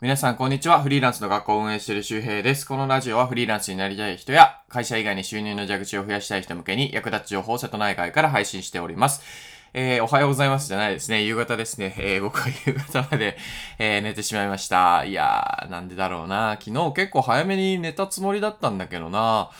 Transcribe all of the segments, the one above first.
皆さん、こんにちは。フリーランスの学校を運営している周平です。このラジオはフリーランスになりたい人や、会社以外に収入の蛇口を増やしたい人向けに役立つ情報を瀬戸内外から配信しております。えー、おはようございますじゃないですね。夕方ですね。えー、僕は夕方まで、えー、寝てしまいました。いやー、なんでだろうな。昨日結構早めに寝たつもりだったんだけどな。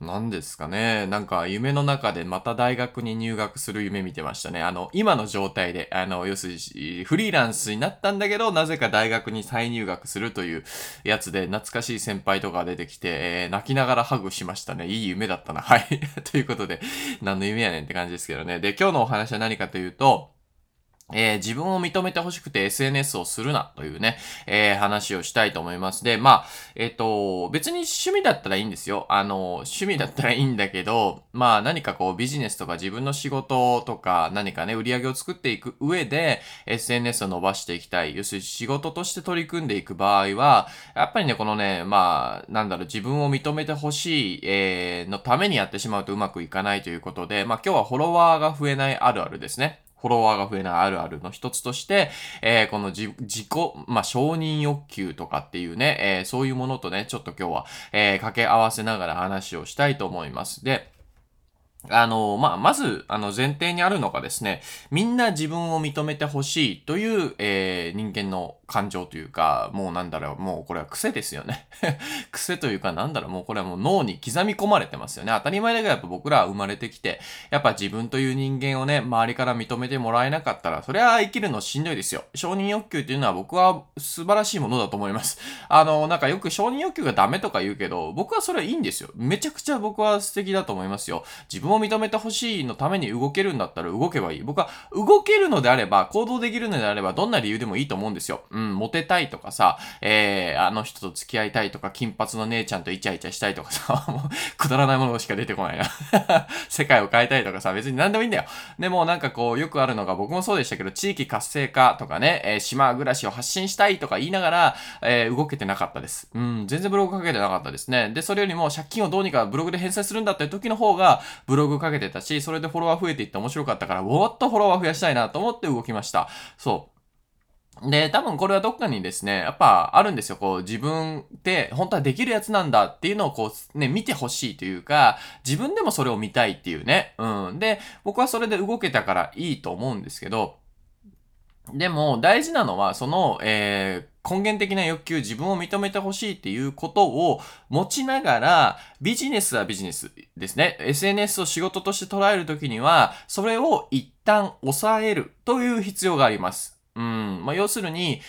なんですかね。なんか夢の中でまた大学に入学する夢見てましたね。あの、今の状態で、あの、要するにフリーランスになったんだけど、なぜか大学に再入学するというやつで、懐かしい先輩とか出てきて、えー泣きながらハグしましたね。いい夢だったな。はい。ということで、何の夢やねんって感じですけどね。で、今日のお話は何かというと、えー自分を認めてほしくて SNS をするなというね、えー話をしたいと思います。で、まあ、えっ、と、別に趣味だったらいいんですよ。あの、趣味だったらいいんだけど、まあ何かこうビジネスとか自分の仕事とか何かね、売り上げを作っていく上で SNS を伸ばしていきたい。要するに仕事として取り組んでいく場合は、やっぱりね、このね、まあ、なんだろう、自分を認めてほしい、えーのためにやってしまうとうまくいかないということで、まあ今日はフォロワーが増えないあるあるですね。フォロワーが増えないあるあるの一つとして、えーこの自己、まあ、承認欲求とかっていうね、えーそういうものとね、ちょっと今日は、えー掛け合わせながら話をしたいと思います。で、あの、まあ、まず、あの、前提にあるのがですね、みんな自分を認めてほしいという、えー人間の感情というか、もうなんだろう、もうこれは癖ですよね。癖というか、なんだろう、もうこれはもう脳に刻み込まれてますよね。当たり前だけど、やっぱ僕らは生まれてきて、やっぱ自分という人間をね、周りから認めてもらえなかったら、それは生きるのしんどいですよ。承認欲求っていうのは僕は素晴らしいものだと思います。あの、なんかよく承認欲求がダメとか言うけど、僕はそれはいいんですよ。めちゃくちゃ僕は素敵だと思いますよ。自分を認めてほしいのために動けるんだったら動けばいい。僕は動けるのであれば、行動できるのであれば、どんな理由でもいいと思うんですよ。うん、モテたいとかさ、えー、あの人と付き合いたいとか、金髪の姉ちゃんとイチャイチャしたいとかさ、もう、くだらないものしか出てこないな。世界を変えたいとかさ、別に何でもいいんだよ。でもなんかこう、よくあるのが、僕もそうでしたけど、地域活性化とかね、えー島暮らしを発信したいとか言いながら、えー動けてなかったです。うん、全然ブログかけてなかったですね。で、それよりも借金をどうにかブログで返済するんだって時の方が、ブログかけてたし、それでフォロワー増えていって面白かったから、もっとフォロワー増やしたいなと思って動きました。そう。で、多分これはどっかにですね、やっぱあるんですよ。こう、自分って本当はできるやつなんだっていうのをこう、ね、見てほしいというか、自分でもそれを見たいっていうね。うん。で、僕はそれで動けたからいいと思うんですけど、でも大事なのは、その、えー根源的な欲求、自分を認めてほしいっていうことを持ちながら、ビジネスはビジネスですね。SNS を仕事として捉えるときには、それを一旦抑えるという必要があります。うん。まあ、要するに、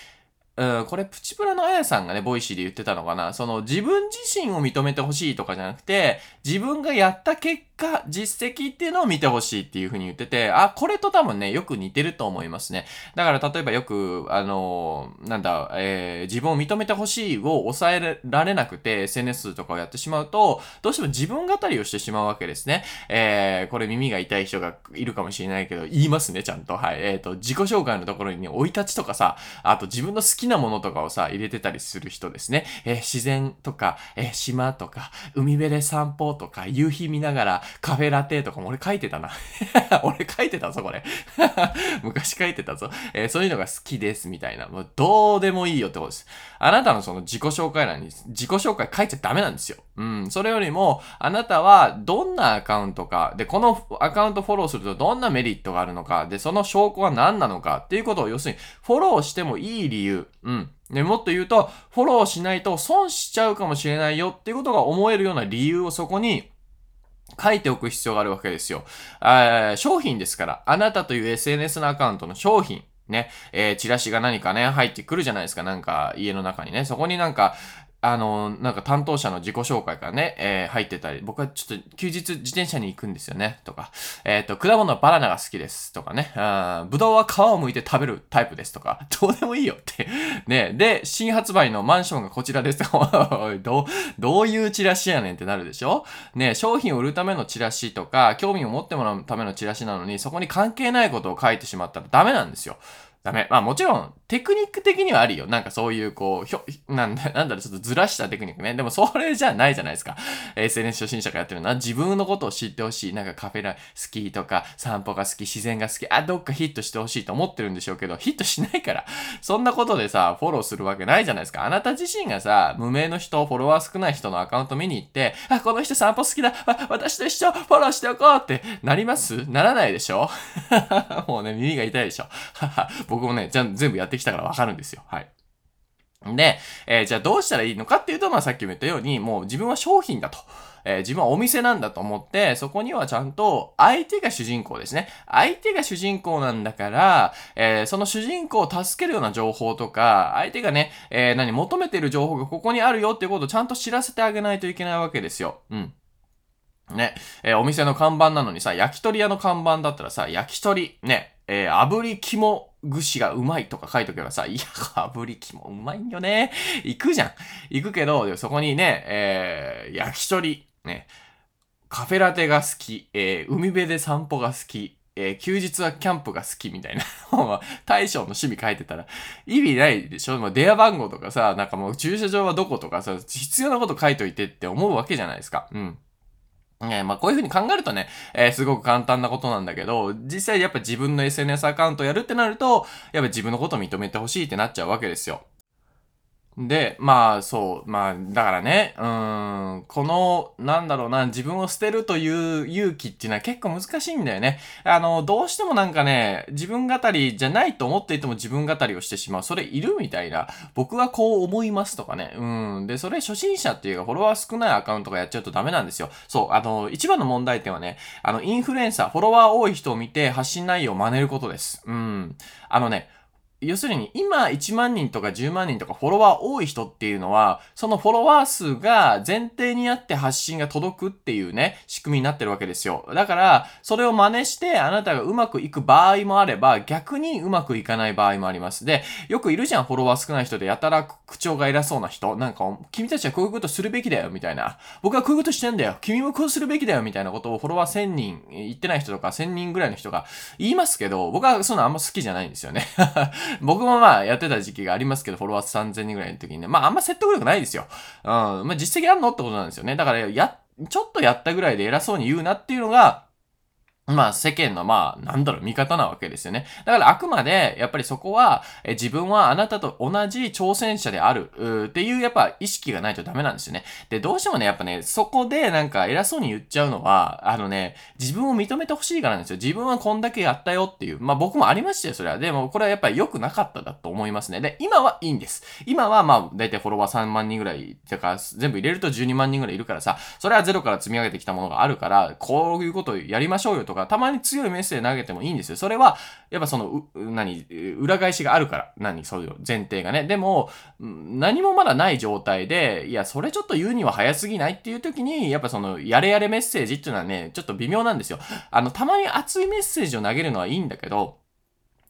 うん、これ、プチプラのあやさんがね、ボイシーで言ってたのかな。その、自分自身を認めてほしいとかじゃなくて、自分がやった結果、実績っていうのを見てほしいっていう風に言ってて、あ、これと多分ね、よく似てると思いますね。だから、例えばよく、あのーなんだ、えー自分を認めてほしいを抑えられなくて、SNS とかをやってしまうと、どうしても自分語りをしてしまうわけですね。えーこれ耳が痛い人がいるかもしれないけど、言いますね、ちゃんと。はい。えっ、と、自己紹介のところにね、生い立ちとかさ、あと自分の好ききなものとかをさ、入れてたりする人ですね。えー自然とか、えー島とか、海辺で散歩とか、夕日見ながら、カフェラテとかも俺書いてたな。俺書いてたぞ、これ。昔書いてたぞ。えーそういうのが好きです、みたいな。もうどうでもいいよってことです。あなたのその自己紹介欄に自己紹介書いちゃダメなんですよ。うん。それよりも、あなたはどんなアカウントか、で、このアカウントフォローするとどんなメリットがあるのか、で、その証拠は何なのかっていうことを、要するに、フォローしてもいい理由。うん。で、もっと言うと、フォローしないと損しちゃうかもしれないよっていうことが思えるような理由をそこに、書いておく必要があるわけですよ。商品ですから、あなたという SNS のアカウントの商品。ね、えーチラシが何かね、入ってくるじゃないですか、なんか家の中にね。そこになんか、あの、なんか担当者の自己紹介がね、えー入ってたり、僕はちょっと休日自転車に行くんですよね、とか、えっ、と、果物はバナナが好きです、とかね、あーぶどうは皮を剥いて食べるタイプです、とか、どうでもいいよって。ね、で、新発売のマンションがこちらです。おいどう、どういうチラシやねんってなるでしょ？ね、商品を売るためのチラシとか、興味を持ってもらうためのチラシなのに、そこに関係ないことを書いてしまったらダメなんですよ。ダメ。まあもちろん、テクニック的にはあるよ。なんかそういう、こう、ひょ、なんだ、なんだろ、ちょっとずらしたテクニックね。でもそれじゃないじゃないですか。SNS 初心者がやってるのは、自分のことを知ってほしい。なんかカフェラ好きとか、散歩が好き、自然が好き、あ、どっかヒットしてほしいと思ってるんでしょうけど、ヒットしないから。そんなことでさ、フォローするわけないじゃないですか。あなた自身がさ、無名の人、フォロワー少ない人のアカウント見に行って、あ、この人散歩好きだ。私と一緒、フォローしておこうってなります？ならないでしょ？もうね、耳が痛いでしょ。僕もね、じゃ全部やってきたからわかるんですよ。はい。で、えー、じゃあどうしたらいいのかっていうと、まあさっきも言ったように、もう自分は商品だと。えー、自分はお店なんだと思って、そこにはちゃんと相手が主人公ですね。相手が主人公なんだから、えー、その主人公を助けるような情報とか、相手がね、え、何、求めてる情報がここにあるよっていうことをちゃんと知らせてあげないといけないわけですよ。うん。ね、え、お店の看板なのにさ、焼き鳥屋の看板だったらさ、焼き鳥、ね、え、炙り肝串がうまいとか書いとけばさ、いや、炙り肝うまいんよね。行くじゃん。行くけど、そこにね、えー、焼き鳥、ね、カフェラテが好き、えー、海辺で散歩が好き、えー、休日はキャンプが好きみたいな 大将の趣味書いてたら意味ないでしょもう電話番号とかさ、なんかもう駐車場はどことかさ、必要なこと書いといてって思うわけじゃないですか。うん。えー、まあこういう風に考えるとね、えー、すごく簡単なことなんだけど、実際やっぱ自分の SNS アカウントやるってなると、やっぱ自分のことを認めてほしいってなっちゃうわけですよ。で、まあ、そう、まあ、だからね、うん、この、なんだろうな、自分を捨てるという勇気っていうのは結構難しいんだよね。あの、どうしてもなんかね、自分語りじゃないと思っていても自分語りをしてしまう。それいるみたいな。僕はこう思いますとかね。うん。で、それ初心者っていうか、フォロワー少ないアカウントがやっちゃうとダメなんですよ。そう、あの、一番の問題点はね、あの、インフルエンサー、フォロワー多い人を見て発信内容を真似ることです。うん。あのね、要するに今1万人とか10万人とかフォロワー多い人っていうのは、そのフォロワー数が前提にあって発信が届くっていうね、仕組みになってるわけですよ。だから、それを真似してあなたがうまくいく場合もあれば、逆にうまくいかない場合もあります。で、よくいるじゃん、フォロワー少ない人でやたら口調が偉そうな人。なんか、君たちはこういうことするべきだよ、みたいな。僕はこういうことしてんだよ。君もこうするべきだよ、みたいなことをフォロワー1000人、言ってない人とか1000人ぐらいの人が言いますけど、僕はそんなあんま好きじゃないんですよね。僕もまあやってた時期がありますけど、フォロワー3000人ぐらいの時にね、まああんま説得力ないですよ。うん。まあ実績あんのってことなんですよね。だからや、ちょっとやったぐらいで偉そうに言うなっていうのが、まあ世間のまあなんだろう味方なわけですよね。だからあくまでやっぱりそこは自分はあなたと同じ挑戦者であるっていうやっぱ意識がないとダメなんですよね。で、どうしてもねやっぱねそこでなんか偉そうに言っちゃうのはあのね自分を認めてほしいからなんですよ。自分はこんだけやったよっていう。まあ僕もありましたよそれは。でもこれはやっぱり良くなかっただと思いますね。で、今はいいんです。今はまあ大体フォロワー3万人ぐらいだから全部入れると12万人ぐらいいるからさそれはゼロから積み上げてきたものがあるからこういうことやりましょうよとかたまに強いメッセージ投げてもいいんですよ。それは、やっぱその、何、裏返しがあるから。何、そういう前提がね。でも、何もまだない状態で、いや、それちょっと言うには早すぎないっていう時に、やっぱその、やれやれメッセージっていうのはね、ちょっと微妙なんですよ。あの、たまに熱いメッセージを投げるのはいいんだけど、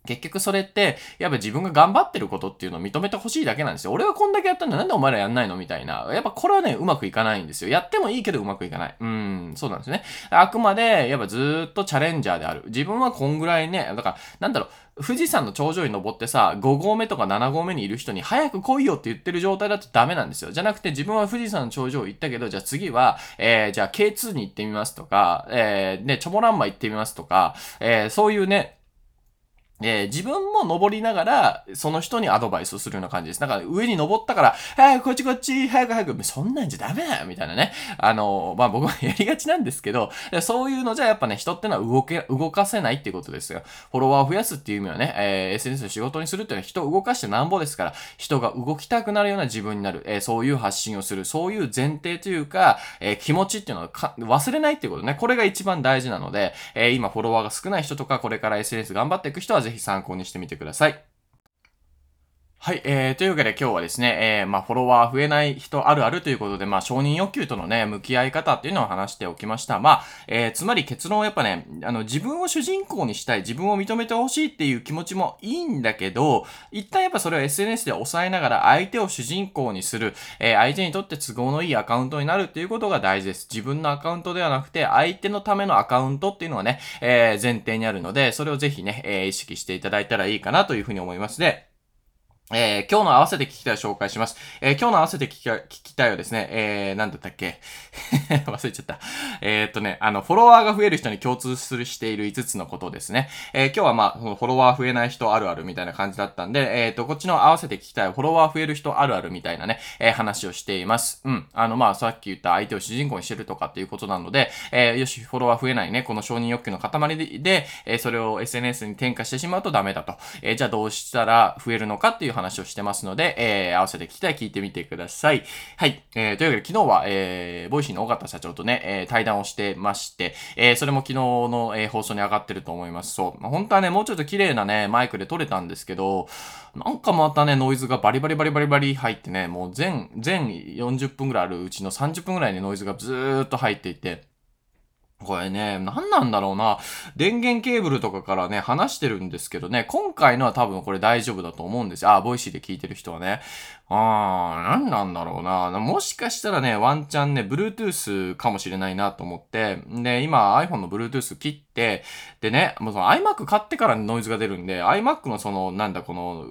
結局それって、やっぱ自分が頑張ってることっていうのを認めてほしいだけなんですよ。俺はこんだけやったんだ。なんでお前らやんないの？みたいな。やっぱこれはね、うまくいかないんですよ。やってもいいけどうまくいかない。うん、そうなんですね。あくまで、やっぱずっとチャレンジャーである。自分はこんぐらいね、だから、なんだろう、富士山の頂上に登ってさ、5合目とか7合目にいる人に早く来いよって言ってる状態だとダメなんですよ。じゃなくて自分は富士山の頂上行ったけど、じゃあ次は、えー、じゃあ K2 に行ってみますとか、えー、ね、チョモランマ行ってみますとか、えー、そういうね、えー、自分も登りながら、その人にアドバイスをするような感じです。だから上に登ったから、早くこっちこっち、早く早く、そんなんじゃダメだよみたいなね。あの、まあ、僕は やりがちなんですけど、そういうのじゃやっぱね、人ってのは動け、動かせないっていうことですよ。フォロワーを増やすっていう意味はね、えー、SNS の仕事にするっていうのは人を動かしてなんぼですから、人が動きたくなるような自分になる、えー、そういう発信をする、そういう前提というか、えー、気持ちっていうのは忘れないっていうことね。これが一番大事なので、え今フォロワーが少ない人とか、これから SNS 頑張っていく人はぜひ参考にしてみてください。はい、えー、というわけで今日はですね、えー、まあ、フォロワー増えない人あるあるということで、まあ、承認欲求とのね、向き合い方っていうのを話しておきました。まあ、えー、つまり結論はやっぱね、あの、自分を主人公にしたい、自分を認めてほしいっていう気持ちもいいんだけど、一旦やっぱそれを SNS で抑えながら相手を主人公にする、えー、相手にとって都合のいいアカウントになるっていうことが大事です。自分のアカウントではなくて、相手のためのアカウントっていうのはね、えー、前提にあるので、それをぜひね、えー、意識していただいたらいいかなというふうに思いますで、えー、今日の合わせて聞きたいを紹介します。えー、今日の合わせて聞き聞きたいはですね、えー、なんだったっけ？忘れちゃった。えー、っとね、あの、フォロワーが増える人に共通するしている5つのことですね。え、今日はまあ、そのフォロワー増えない人あるあるみたいな感じだったんで、え、っと、こっちの合わせて聞きたいフォロワー増える人あるあるみたいなね、え、話をしています。うん。あの、まあ、さっき言った相手を主人公にしてるとかっていうことなので、え、よし、フォロワー増えないね、この承認欲求の塊で、え、それを SNS に転嫁してしまうとダメだと。え、じゃあどうしたら増えるのかっていう話話をしてますの、で、えー、合わせて聞きたい聞いてみてください。はい。えー、というわけで昨日は、えー、ボイシーの尾形社長とね、えー、対談をしてまして、えー、それも昨日の、えー、放送に上がってると思います。そう。まあ、本当はね、もうちょっと綺麗なね、マイクで撮れたんですけど、なんかまたね、ノイズがバリバリバリバリバリ入ってね、もう全、全40分ぐらいあるうちの30分ぐらいにノイズがずーっと入っていて、これね、何なんだろうな。電源ケーブルとかからね、離してるんですけどね、今回のは多分これ大丈夫だと思うんですよ。あ、ボイシーで聞いてる人はね。あー、何なんだろうな。もしかしたらね、ワンチャンね、Bluetooth かもしれないなと思って、で、今 iPhone の Bluetooth 切って、でね、もうその iMac 買ってからノイズが出るんで、iMac のその、なんだこの、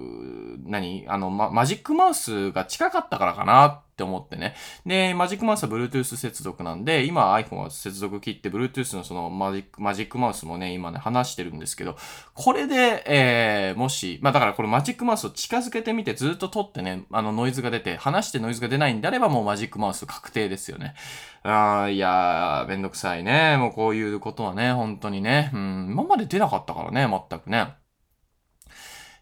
何？あの、ま、マジックマウスが近かったからかなって思ってね。で、マジックマウスは Bluetooth 接続なんで、今 iPhone は接続切って、Bluetooth のそのマジック、マジックマウスもね、今ね、離してるんですけど、これで、えー、もし、まあだからこれマジックマウスを近づけてみてずっと撮ってね、あのノイズが出て、話してノイズが出ないんであればもうマジックマウス確定ですよね。ああ、いやー、めんどくさいね。もうこういうことはね、本当にね。うん、今まで出なかったからね、全くね。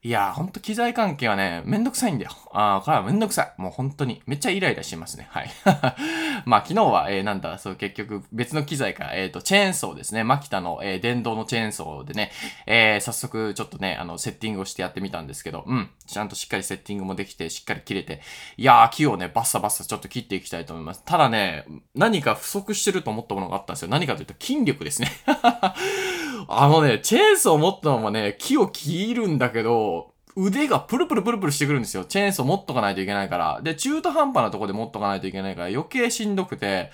いやー、ほんと機材関係はね、めんどくさいんだよ。あー、これはめんどくさい。もう本当に。めっちゃイライラしますね。はい。まあ昨日は、えー、なんだ、そう結局別の機材か、えっ、ー、と、チェーンソーですね。マキタの、えー、電動のチェーンソーでね、えー、早速ちょっとね、あの、セッティングをしてやってみたんですけど、うん。ちゃんとしっかりセッティングもできて、しっかり切れて。いやー、木をね、バッサバッサちょっと切っていきたいと思います。ただね、何か不足してると思ったものがあったんですよ。何かというと筋力ですね。あのね、チェーンソー持ったままね、木を切るんだけど、腕がプルプルプルプルしてくるんですよ。チェーンソー持っとかないといけないから。で、中途半端なとこで持っとかないといけないから余計しんどくて、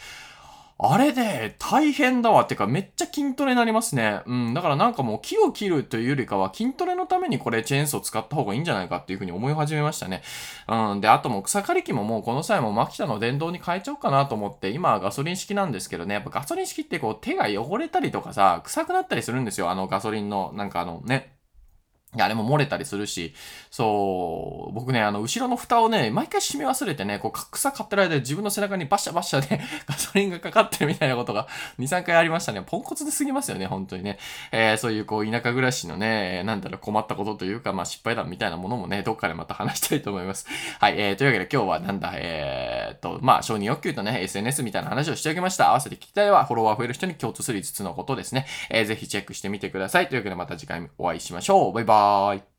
あれで大変だわ。ってかめっちゃ筋トレになりますね。うん。だからなんかもう木を切るというよりかは筋トレのためにこれチェーンソー使った方がいいんじゃないかっていうふうに思い始めましたね。うん。で、あともう草刈り機ももうこの際もマキタの電動に変えちゃおうかなと思って、今はガソリン式なんですけどね。やっぱガソリン式ってこう手が汚れたりとかさ、臭くなったりするんですよ。あのガソリンのなんかあのね。あれも漏れたりするし、そう、僕ね、あの、後ろの蓋をね、毎回閉め忘れてね、こう、草買ってる間で自分の背中にバシャバシャで ガソリンがかかってるみたいなことが2、3回ありましたね。ポンコツですぎますよね、本当にね。えー、そういう、こう、田舎暮らしのね、なんだろう、困ったことというか、まあ、失敗談みたいなものもね、どっかでまた話したいと思います。はい、えー、というわけで今日はなんだ、えー、っと、まあ、承認欲求とね、SNS みたいな話をしておきました。合わせて聞きたいは、フォロワー増える人に共通する5つのことですね。えー、ぜひチェックしてみてください。というわけでまた次回お会いしましょう。バイバはい。